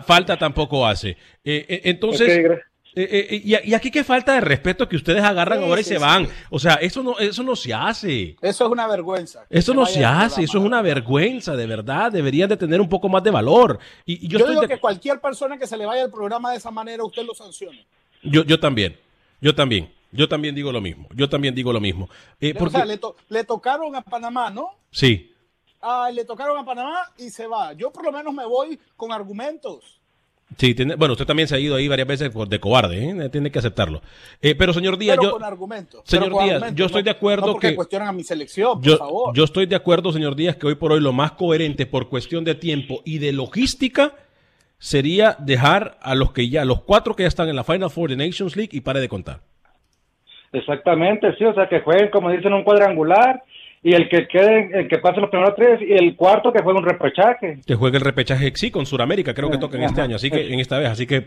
falta tampoco hace. Eh, eh, entonces. y, aquí qué falta de respeto que ustedes agarran ahora y se van. O sea, eso no, eso no se hace. Eso es una vergüenza. Eso no se hace, eso es una vergüenza, de verdad. Deberían de tener un poco más de valor. Y, yo, digo que cualquier persona que se le vaya al programa de esa manera, usted lo sancione. Yo, yo también, yo también. Yo también digo lo mismo. Yo también digo lo mismo. Eh, o sea, le, tocaron a Panamá, ¿no? Sí. Ah, le tocaron a Panamá y se va. Yo por lo menos me voy con argumentos. Sí, tiene, bueno, usted también se ha ido ahí varias veces de cobarde, ¿eh? tiene que aceptarlo. Eh, pero señor Díaz, pero yo, con argumentos. Señor Díaz, yo estoy de acuerdo no porque que cuestionan a mi selección, por yo, favor. Yo estoy de acuerdo, señor Díaz, que hoy por hoy lo más coherente por cuestión de tiempo y de logística sería dejar a los que ya, los cuatro que ya están en la Final Four de Nations League y pare de contar. Exactamente, sí, o sea, que jueguen, como dicen, un cuadrangular y el que quede, el que pase los primeros tres y el cuarto que juegue un repechaje. Que juegue el repechaje, sí, con Sudamérica, creo que toca en este año, así que en esta vez, así que...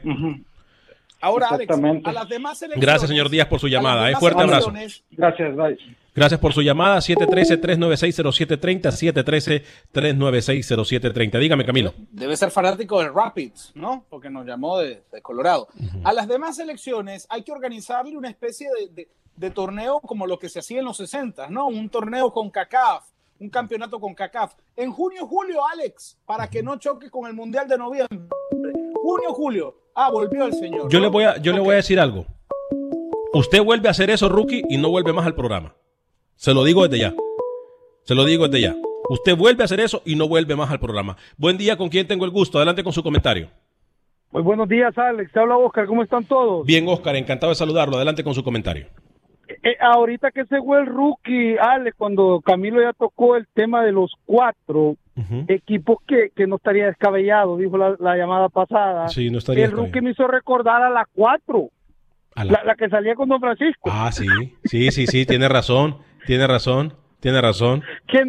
Ahora, Alex, a las demás elecciones... Gracias, señor Díaz, por su llamada. Eh, fuerte abrazo. Gracias, bye. Gracias por su llamada, 713-396-0730, 713-396-0730. Dígame, Camilo. Debe ser fanático de Rapids, ¿no? Porque nos llamó de, de Colorado. A las demás elecciones hay que organizarle una especie de, de, de, torneo como lo que se hacía en los 60, ¿no? Un torneo con CACAF, un campeonato con CACAF. En junio, julio, Alex, para que no choque con el Mundial de noviembre. Junio, julio. Ah, volvió el señor. Yo, ¿no? le, voy a, yo okay. le voy a decir algo. Usted vuelve a hacer eso, rookie, y no vuelve más al programa. Se lo digo desde ya. Se lo digo desde ya. Usted vuelve a hacer eso y no vuelve más al programa. Buen día, ¿con quién tengo el gusto? Adelante con su comentario. Muy buenos días, Alex. Te habla Oscar. ¿Cómo están todos? Bien, Oscar. Encantado de saludarlo. Adelante con su comentario. Eh, ahorita que se fue el rookie, Alex, cuando Camilo ya tocó el tema de los cuatro uh -huh. equipos que, que no estaría descabellado, dijo la, la llamada pasada. Sí, no estaría El rookie me hizo recordar a la cuatro. La... La, la... que salía con Don Francisco. Ah, sí, sí, sí, sí, tiene razón. Tiene razón, tiene razón. Que,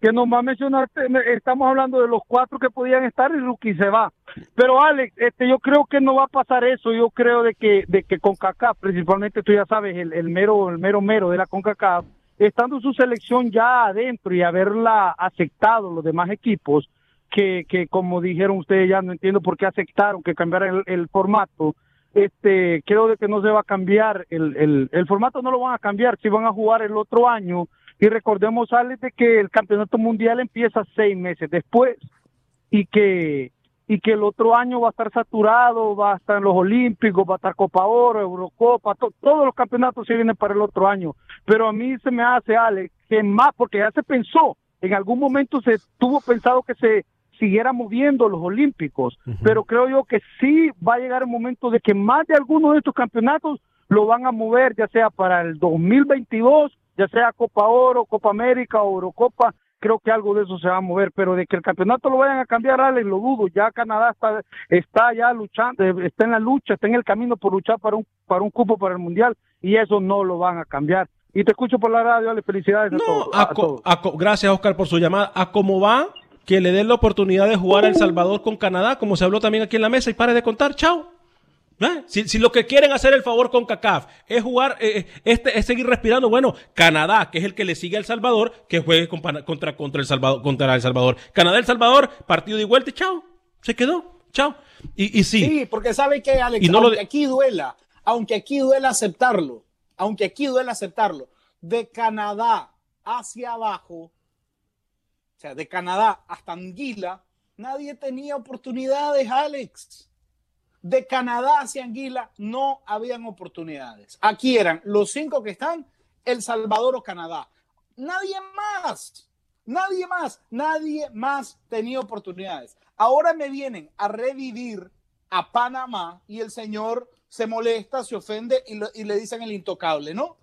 que nomás mencionarte, estamos hablando de los cuatro que podían estar y Rookie se va. Pero Alex, este, yo creo que no va a pasar eso. Yo creo de que, de que CONCACAF, principalmente tú ya sabes, el, mero, el mero mero de la CONCACAF, estando su selección ya adentro y haberla aceptado los demás equipos, que, que como dijeron ustedes ya no entiendo por qué aceptaron que cambiara el, el formato, este creo de que no se va a cambiar el, el, formato no lo van a cambiar si van a jugar el otro año y recordemos Alex de que el campeonato mundial empieza seis meses después y que y que el otro año va a estar saturado va a estar en los olímpicos va a estar Copa Oro Eurocopa to, todos los campeonatos se vienen para el otro año. Pero a mí se me hace Alex que más porque ya se pensó en algún momento se tuvo pensado que se siguiera moviendo los olímpicos, uh -huh. pero creo yo que sí va a llegar el momento de que más de algunos de estos campeonatos lo van a mover, ya sea para el 2022, ya sea Copa Oro, Copa América Eurocopa, creo que algo de eso se va a mover, pero de que el campeonato lo vayan a cambiar, Alex, lo dudo, ya Canadá está, está ya luchando, está en la lucha, está en el camino por luchar para un, para un cupo para el Mundial, y eso no lo van a cambiar. Y te escucho por la radio, Ale, felicidades no, a todos. A, a todos. A, gracias, Oscar, por su llamada. ¿A cómo va? Que le den la oportunidad de jugar a El Salvador con Canadá, como se habló también aquí en la mesa, y pare de contar, chao. ¿Eh? Si, si, lo que quieren hacer el favor con CACAF es jugar, eh, este, es seguir respirando, bueno, Canadá, que es el que le sigue a El Salvador, que juegue con, contra, contra, el Salvador, contra El Salvador. Canadá, El Salvador, partido de vuelta y chao. Se quedó, chao. Y, y sí. Sí, porque sabe que, Alex, y no aunque lo... aquí duela, aunque aquí duela aceptarlo, aunque aquí duela aceptarlo, de Canadá hacia abajo, sea, de Canadá hasta Anguila, nadie tenía oportunidades, Alex. De Canadá hacia Anguila no habían oportunidades. Aquí eran los cinco que están, El Salvador o Canadá. Nadie más, nadie más, nadie más tenía oportunidades. Ahora me vienen a revivir a Panamá y el señor se molesta, se ofende y, lo, y le dicen el intocable, ¿no?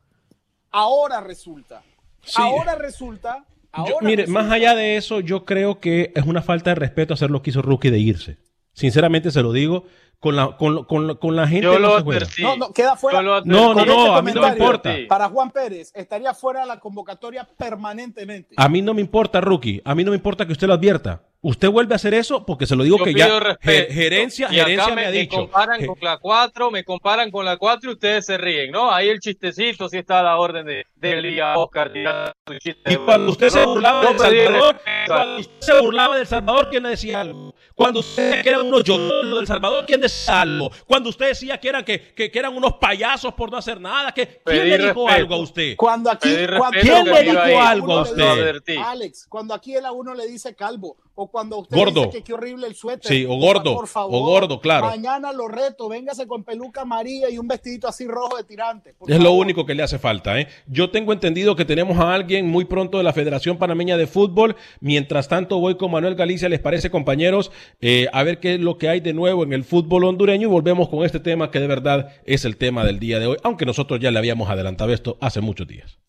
Ahora resulta, sí. ahora resulta yo, mire, más allá de eso, yo creo que es una falta de respeto hacer lo que hizo Rookie de irse. Sinceramente se lo digo, con la, con, con, con la gente yo no lo se. No, no, queda fuera. No, no, no, no a mí no me importa. Para Juan Pérez, estaría fuera de la convocatoria permanentemente. A mí no me importa, Rookie. A mí no me importa que usted lo advierta. Usted vuelve a hacer eso porque se lo digo Yo que ya respeto. gerencia, Y gerencia acá me, ha me dicho. comparan Ge- con la 4, me comparan con la 4 y ustedes se ríen, ¿no? Ahí el chistecito sí está a la orden de, de Liga Oscar. Y cuando usted se burlaba no del Salvador, cuando usted se burlaba del Salvador, ¿quién le decía algo? Cuando usted decía que eran unos yolos del Salvador, ¿quién decía algo? Cuando usted decía que eran, que, que, que eran unos payasos por no hacer nada, que, ¿quién Pedí le dijo respeto. algo a usted? Cuando aquí, cuando, ¿Quién le me dijo algo a usted? Alex, cuando aquí él a uno le dice calvo, o cuando usted Gordo. dice que qué horrible el suéter. Sí, o gordo, por favor, o gordo, claro. Mañana lo reto, véngase con peluca amarilla y un vestidito así rojo de tirante. Es lo único que le hace falta. ¿eh? Yo tengo entendido que tenemos a alguien muy pronto de la Federación Panameña de Fútbol. Mientras tanto, voy con Manuel Galicia. ¿Les parece, compañeros? Eh, a ver qué es lo que hay de nuevo en el fútbol hondureño y volvemos con este tema que de verdad es el tema del día de hoy, aunque nosotros ya le habíamos adelantado esto hace muchos días.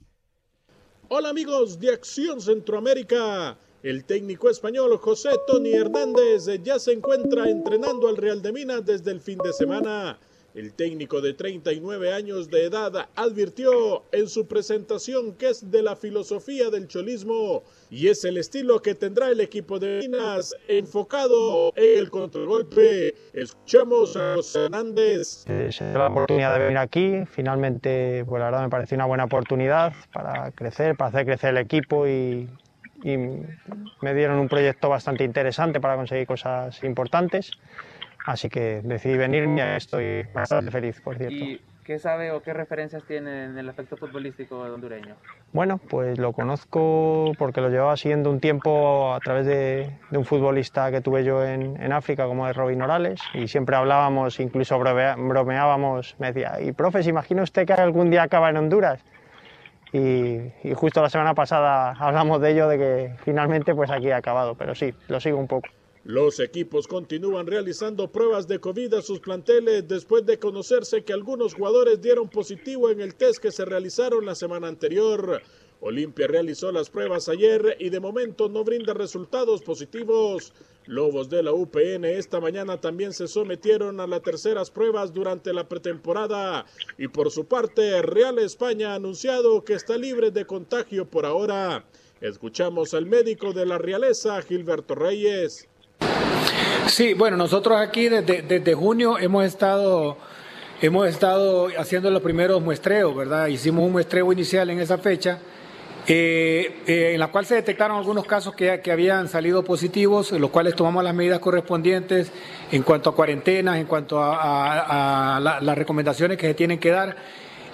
Hola amigos de Acción Centroamérica. El técnico español José Tony Hernández ya se encuentra entrenando al Real de Minas desde el fin de semana. El técnico de 39 años de edad advirtió en su presentación que es de la filosofía del cholismo y es el estilo que tendrá el equipo de Minas enfocado en el contragolpe. Escuchamos a José Hernández. Se la oportunidad de venir aquí, finalmente, pues la verdad me pareció una buena oportunidad para crecer, para hacer crecer el equipo y, y me dieron un proyecto bastante interesante para conseguir cosas importantes. Así que decidí venir y estoy bastante feliz, por cierto. ¿Y qué sabe o qué referencias tiene en el aspecto futbolístico hondureño? Bueno, pues lo conozco porque lo llevaba siguiendo un tiempo a través de, de un futbolista que tuve yo en, en, África, como es Robin Morales, y siempre hablábamos, incluso bromea, bromeábamos, me decía, y profe, ¿se imagina usted que algún día acaba en Honduras? Y, justo la semana pasada hablamos de ello, de que finalmente pues aquí ha acabado, pero sí, lo sigo un poco. Los equipos continúan realizando pruebas de COVID a sus planteles después de conocerse que algunos jugadores dieron positivo en el test que se realizaron la semana anterior. Olimpia realizó las pruebas ayer y de momento no brinda resultados positivos. Lobos de la UPN esta mañana también se sometieron a las terceras pruebas durante la pretemporada y por su parte Real España ha anunciado que está libre de contagio por ahora. Escuchamos al médico de la realeza, Gilberto Reyes. Sí, bueno, nosotros aquí desde, desde, junio hemos estado, hemos estado haciendo los primeros muestreos, ¿verdad? Hicimos un muestreo inicial en esa fecha, eh, eh, en la cual se detectaron algunos casos que, habían salido positivos, en los cuales tomamos las medidas correspondientes en cuanto a cuarentenas, en cuanto a, a, a la, las recomendaciones que se tienen que dar.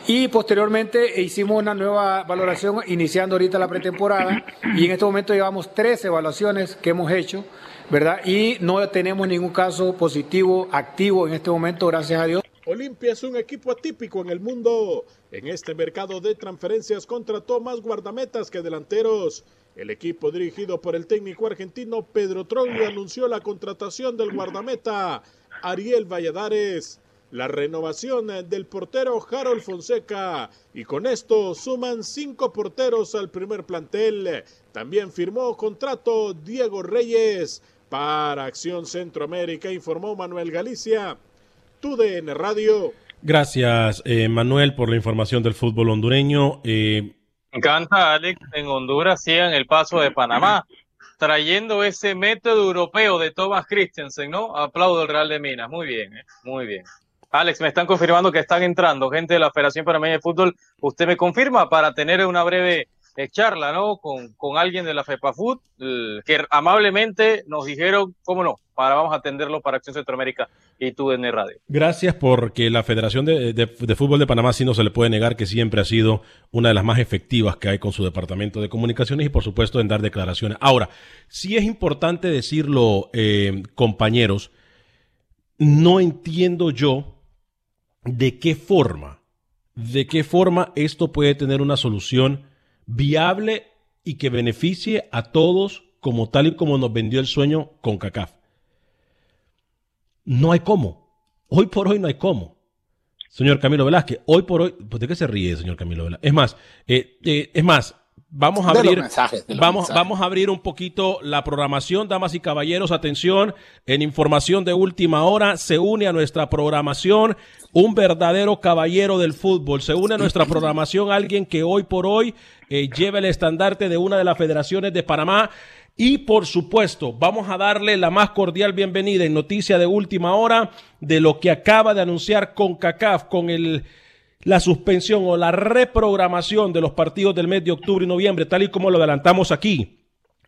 Y posteriormente hicimos una nueva valoración iniciando ahorita la pretemporada y en este momento llevamos tres evaluaciones que hemos hecho, ¿verdad? Y no tenemos ningún caso positivo activo en este momento, gracias a Dios. Olimpia es un equipo atípico en el mundo. En este mercado de transferencias contrató más guardametas que delanteros. El equipo dirigido por el técnico argentino Pedro Troglio anunció la contratación del guardameta Ariel Valladares la renovación del portero Harold Fonseca y con esto suman cinco porteros al primer plantel. También firmó contrato Diego Reyes para Acción Centroamérica, informó Manuel Galicia. TUDN Radio. Gracias, eh, Manuel, por la información del fútbol hondureño. Eh... Me encanta, Alex, en Honduras sigan el paso de Panamá, trayendo ese método europeo de Thomas Christensen, ¿no? Aplaudo el Real de Minas. Muy bien, ¿eh? muy bien. Alex, me están confirmando que están entrando gente de la Federación Panameña de Fútbol. ¿Usted me confirma para tener una breve charla, ¿no? Con, con, alguien de la FEPAFUT, que amablemente nos dijeron, cómo no, para vamos a atenderlo para Acción Centroamérica y el radio. Gracias porque la Federación de, de, de, Fútbol de Panamá sí no se le puede negar que siempre ha sido una de las más efectivas que hay con su departamento de comunicaciones y por supuesto en dar declaraciones. Ahora, sí es importante decirlo, eh, compañeros, no entiendo yo de qué forma, de qué forma esto puede tener una solución viable y que beneficie a todos como tal y como nos vendió el sueño con CACAF. No hay cómo. Hoy por hoy no hay cómo. Señor Camilo Velázquez, hoy por hoy, ¿de qué se ríe, señor Camilo Velázquez? Es más, eh, eh, es más, vamos a abrir, vamos, vamos a abrir un poquito la programación, damas y caballeros, atención, en información de última hora, se une a nuestra programación un verdadero caballero del fútbol, se une a nuestra programación alguien que hoy por hoy eh, lleva el estandarte de una de las federaciones de Panamá. Y por supuesto, vamos a darle la más cordial bienvenida en noticia de última hora de lo que acaba de anunciar CONCACAF con el la suspensión o la reprogramación de los partidos del mes de octubre y noviembre, tal y como lo adelantamos aquí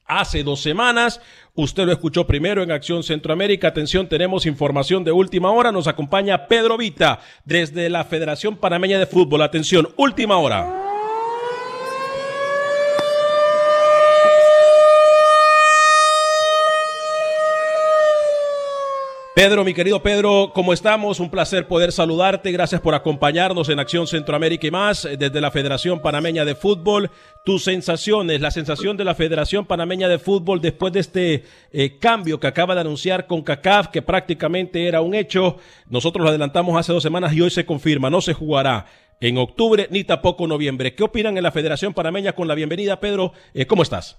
hace dos semanas. Usted lo escuchó primero en Acción Centroamérica. Atención, tenemos información de última hora. Nos acompaña Pedro Vita desde la Federación Panameña de Fútbol. Atención, última hora. Pedro, mi querido Pedro, ¿cómo estamos? Un placer poder saludarte. Gracias por acompañarnos en Acción Centroamérica y más desde la Federación Panameña de Fútbol. Tus sensaciones, la sensación de la Federación Panameña de Fútbol después de este eh, cambio que acaba de anunciar con CACAF, que prácticamente era un hecho. Nosotros lo adelantamos hace dos semanas y hoy se confirma, no se jugará en octubre ni tampoco noviembre. ¿Qué opinan en la Federación Panameña con la bienvenida, Pedro? Eh, ¿Cómo estás?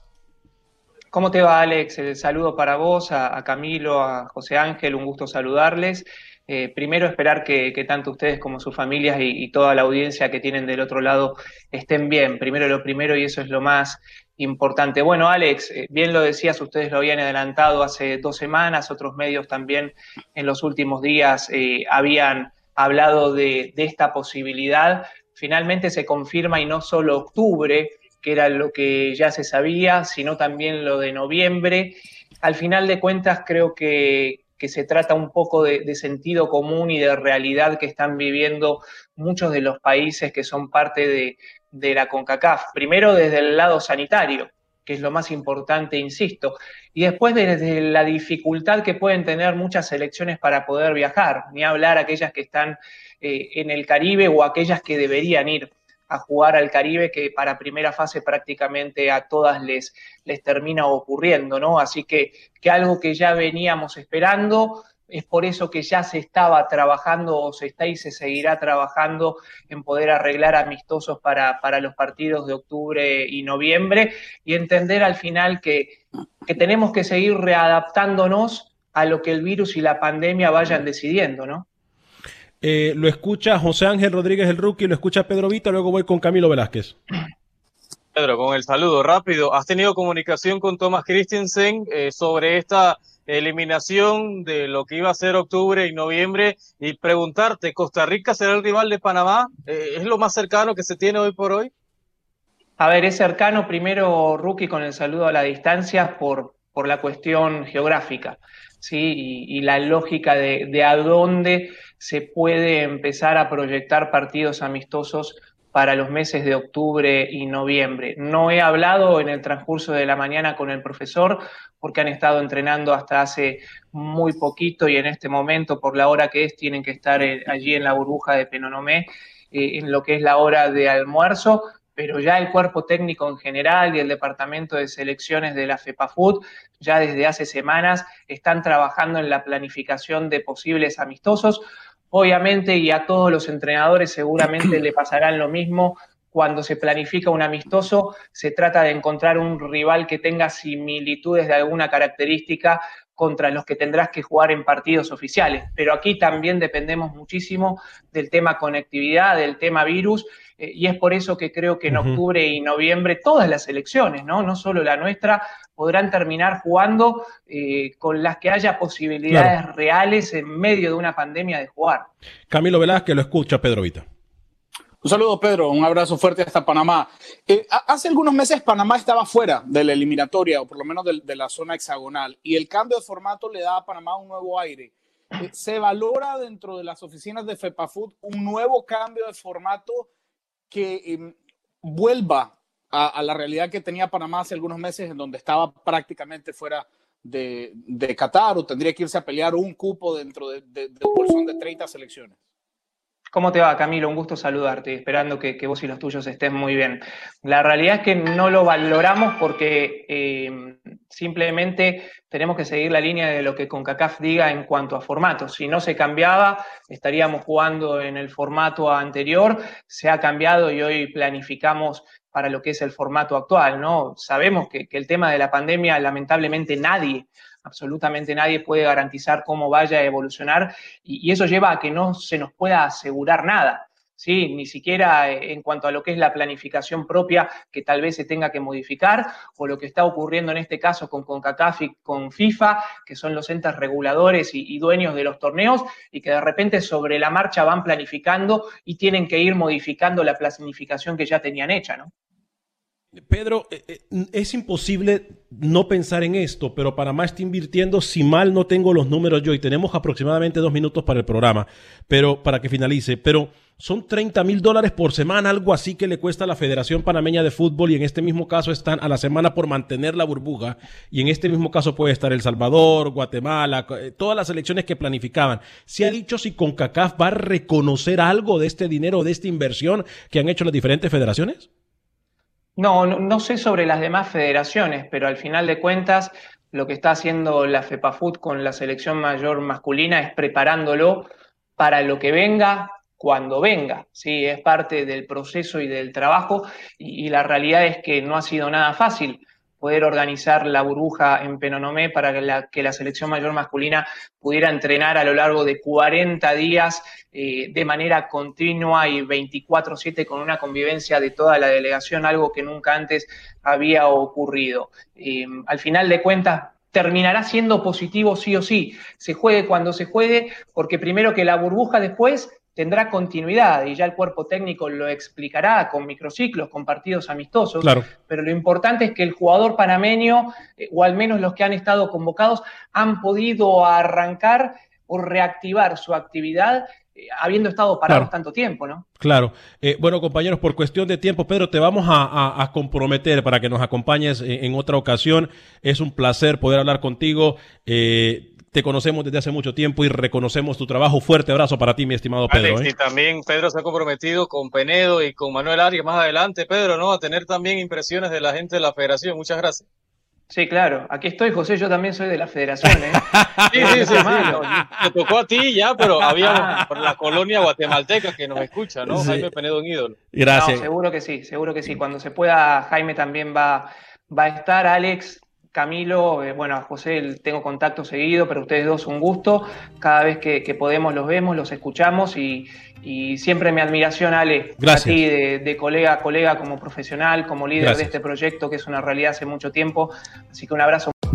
¿Cómo te va, Alex? El saludo para vos, a, Camilo, a José Ángel, un gusto saludarles. eh, primero esperar que, tanto ustedes como sus familias y, toda la audiencia que tienen del otro lado estén bien. Primero lo primero y eso es lo más importante. Bueno, Alex, eh, bien lo decías, ustedes lo habían adelantado hace dos semanas, otros medios también en los últimos días eh, habían hablado de, de esta posibilidad. Finalmente se confirma y no solo octubre, que era lo que ya se sabía, sino también lo de noviembre. Al final de cuentas, creo que, se trata un poco de, sentido común y de realidad que están viviendo muchos de los países que son parte de, de la CONCACAF. Primero desde el lado sanitario, que es lo más importante, insisto, y después desde la dificultad que pueden tener muchas selecciones para poder viajar, ni hablar aquellas que están eh, en el Caribe o aquellas que deberían ir a jugar al Caribe, que para primera fase prácticamente a todas les, les termina ocurriendo, ¿no? Así que, que algo que ya veníamos esperando, es por eso que ya se estaba trabajando o se está y se seguirá trabajando en poder arreglar amistosos para, para los partidos de octubre y noviembre y entender al final que, que tenemos que seguir readaptándonos a lo que el virus y la pandemia vayan decidiendo, ¿no? Eh, lo escucha José Ángel Rodríguez el rookie, lo escucha Pedro Vita, luego voy con Camilo Velázquez. (clears throat) Pedro, con el saludo rápido. ¿Has tenido comunicación con Thomas Christensen eh, sobre esta eliminación de lo que iba a ser octubre y noviembre? Y preguntarte, ¿Costa Rica será el rival de Panamá? Eh, ¿Es lo más cercano que se tiene hoy por hoy? A ver, es cercano primero, Rookie, con el saludo a la distancia por, por la cuestión geográfica, ¿sí? Y, la lógica de, de a dónde se puede empezar a proyectar partidos amistosos para los meses de octubre y noviembre. No he hablado en el transcurso de la mañana con el profesor porque han estado entrenando hasta hace muy poquito y en este momento, por la hora que es, tienen que estar eh, allí en la burbuja de Penonomé, eh, en lo que es la hora de almuerzo, pero ya el cuerpo técnico en general y el departamento de selecciones de la FEPAFUT ya desde hace semanas están trabajando en la planificación de posibles amistosos Obviamente, y a todos los entrenadores seguramente le pasarán lo mismo, cuando se planifica un amistoso, se trata de encontrar un rival que tenga similitudes de alguna característica contra los que tendrás que jugar en partidos oficiales. Pero aquí también dependemos muchísimo del tema conectividad, del tema virus, eh, y es por eso que creo que en octubre y noviembre todas las elecciones, ¿no? no solo la nuestra, podrán terminar jugando eh, con las que haya posibilidades reales en medio de una pandemia de jugar. Camilo Velázquez lo escucha, Pedro Vita. Un saludo, Pedro. Un abrazo fuerte hasta Panamá. Eh, hace algunos meses Panamá estaba fuera de la eliminatoria, o por lo menos de, la zona hexagonal, y el cambio de formato le da a Panamá un nuevo aire. ¿Se valora dentro de las oficinas de FEPAFUT un nuevo cambio de formato que em, vuelva a, la realidad que tenía Panamá hace algunos meses, en donde estaba prácticamente fuera de, Qatar o tendría que irse a pelear un cupo dentro de, de, de bolsón de 30 selecciones? ¿Cómo te va, Camilo? Un gusto saludarte, esperando que, vos y los tuyos estén muy bien. La realidad es que no lo valoramos porque eh, simplemente tenemos que seguir la línea de lo que CONCACAF diga en cuanto a formato. Si no se cambiaba, estaríamos jugando en el formato anterior, se ha cambiado y hoy planificamos para lo que es el formato actual, ¿no? Sabemos que, que el tema de la pandemia, lamentablemente nadie absolutamente nadie puede garantizar cómo vaya a evolucionar y, eso lleva a que no se nos pueda asegurar nada. ¿Sí? ni siquiera en cuanto a lo que es la planificación propia que tal vez se tenga que modificar, o lo que está ocurriendo en este caso con CONCACAF y con FIFA, que son los entes reguladores y, y, dueños de los torneos, y que de repente sobre la marcha van planificando y tienen que ir modificando la planificación que ya tenían hecha, ¿no? Pedro, eh, eh, es imposible no pensar en esto, pero Panamá está invirtiendo, si mal no tengo los números yo, y tenemos aproximadamente dos minutos para el programa, pero para que finalice, pero son 30 mil dólares por semana, algo así que le cuesta a la Federación Panameña de Fútbol, y en este mismo caso están a la semana por mantener la burbuja, y en este mismo caso puede estar El Salvador, Guatemala, eh, todas las elecciones que planificaban. ¿Se ha dicho si CONCACAF va a reconocer algo de este dinero, de esta inversión que han hecho las diferentes federaciones? No, no, sé sobre las demás federaciones, pero al final de cuentas lo que está haciendo la FEPAFUT con la selección mayor masculina es preparándolo para lo que venga cuando venga. ¿sí? Es parte del proceso y del trabajo y, la realidad es que no ha sido nada fácil. Poder organizar la burbuja en Penonomé para que la, selección mayor masculina pudiera entrenar a lo largo de 40 días eh, de manera continua y 24/7 con una convivencia de toda la delegación, algo que nunca antes había ocurrido. Eh, al final de cuentas, terminará siendo positivo sí o sí, se juegue cuando se juegue, porque primero que la burbuja después tendrá continuidad y ya el cuerpo técnico lo explicará con microciclos, con partidos amistosos, pero lo importante es que el jugador panameño, eh, o al menos los que han estado convocados, han podido arrancar o reactivar su actividad eh, habiendo estado parados tanto tiempo, ¿no? Claro. Eh, bueno, compañeros, por cuestión de tiempo, Pedro, te vamos a, comprometer para que nos acompañes en, otra ocasión. Es un placer poder hablar contigo. Eh, te conocemos desde hace mucho tiempo y reconocemos tu trabajo. Fuerte abrazo para ti, mi estimado Pedro. ¿eh? Y también Pedro se ha comprometido con Penedo y con Manuel Arias más adelante, Pedro, ¿no? A tener también impresiones de la gente de la federación. Muchas gracias. Sí, claro. Aquí estoy, José. Yo también soy de la federación, ¿eh? (laughs) sí, sí, sí. Te tocó a ti ya, pero había por la colonia guatemalteca que nos escucha, ¿no? Jaime Penedo, un ídolo. Gracias. seguro que sí, seguro que sí. Cuando se pueda, Jaime también va, va a estar. Alex, Camilo, eh, bueno, a José tengo contacto seguido, pero ustedes dos un gusto. Cada vez que, podemos los vemos, los escuchamos y, siempre mi admiración, Ale, Gracias. a ti de, colega a colega, como profesional, como líder de este proyecto, que es una realidad hace mucho tiempo. Así que un abrazo.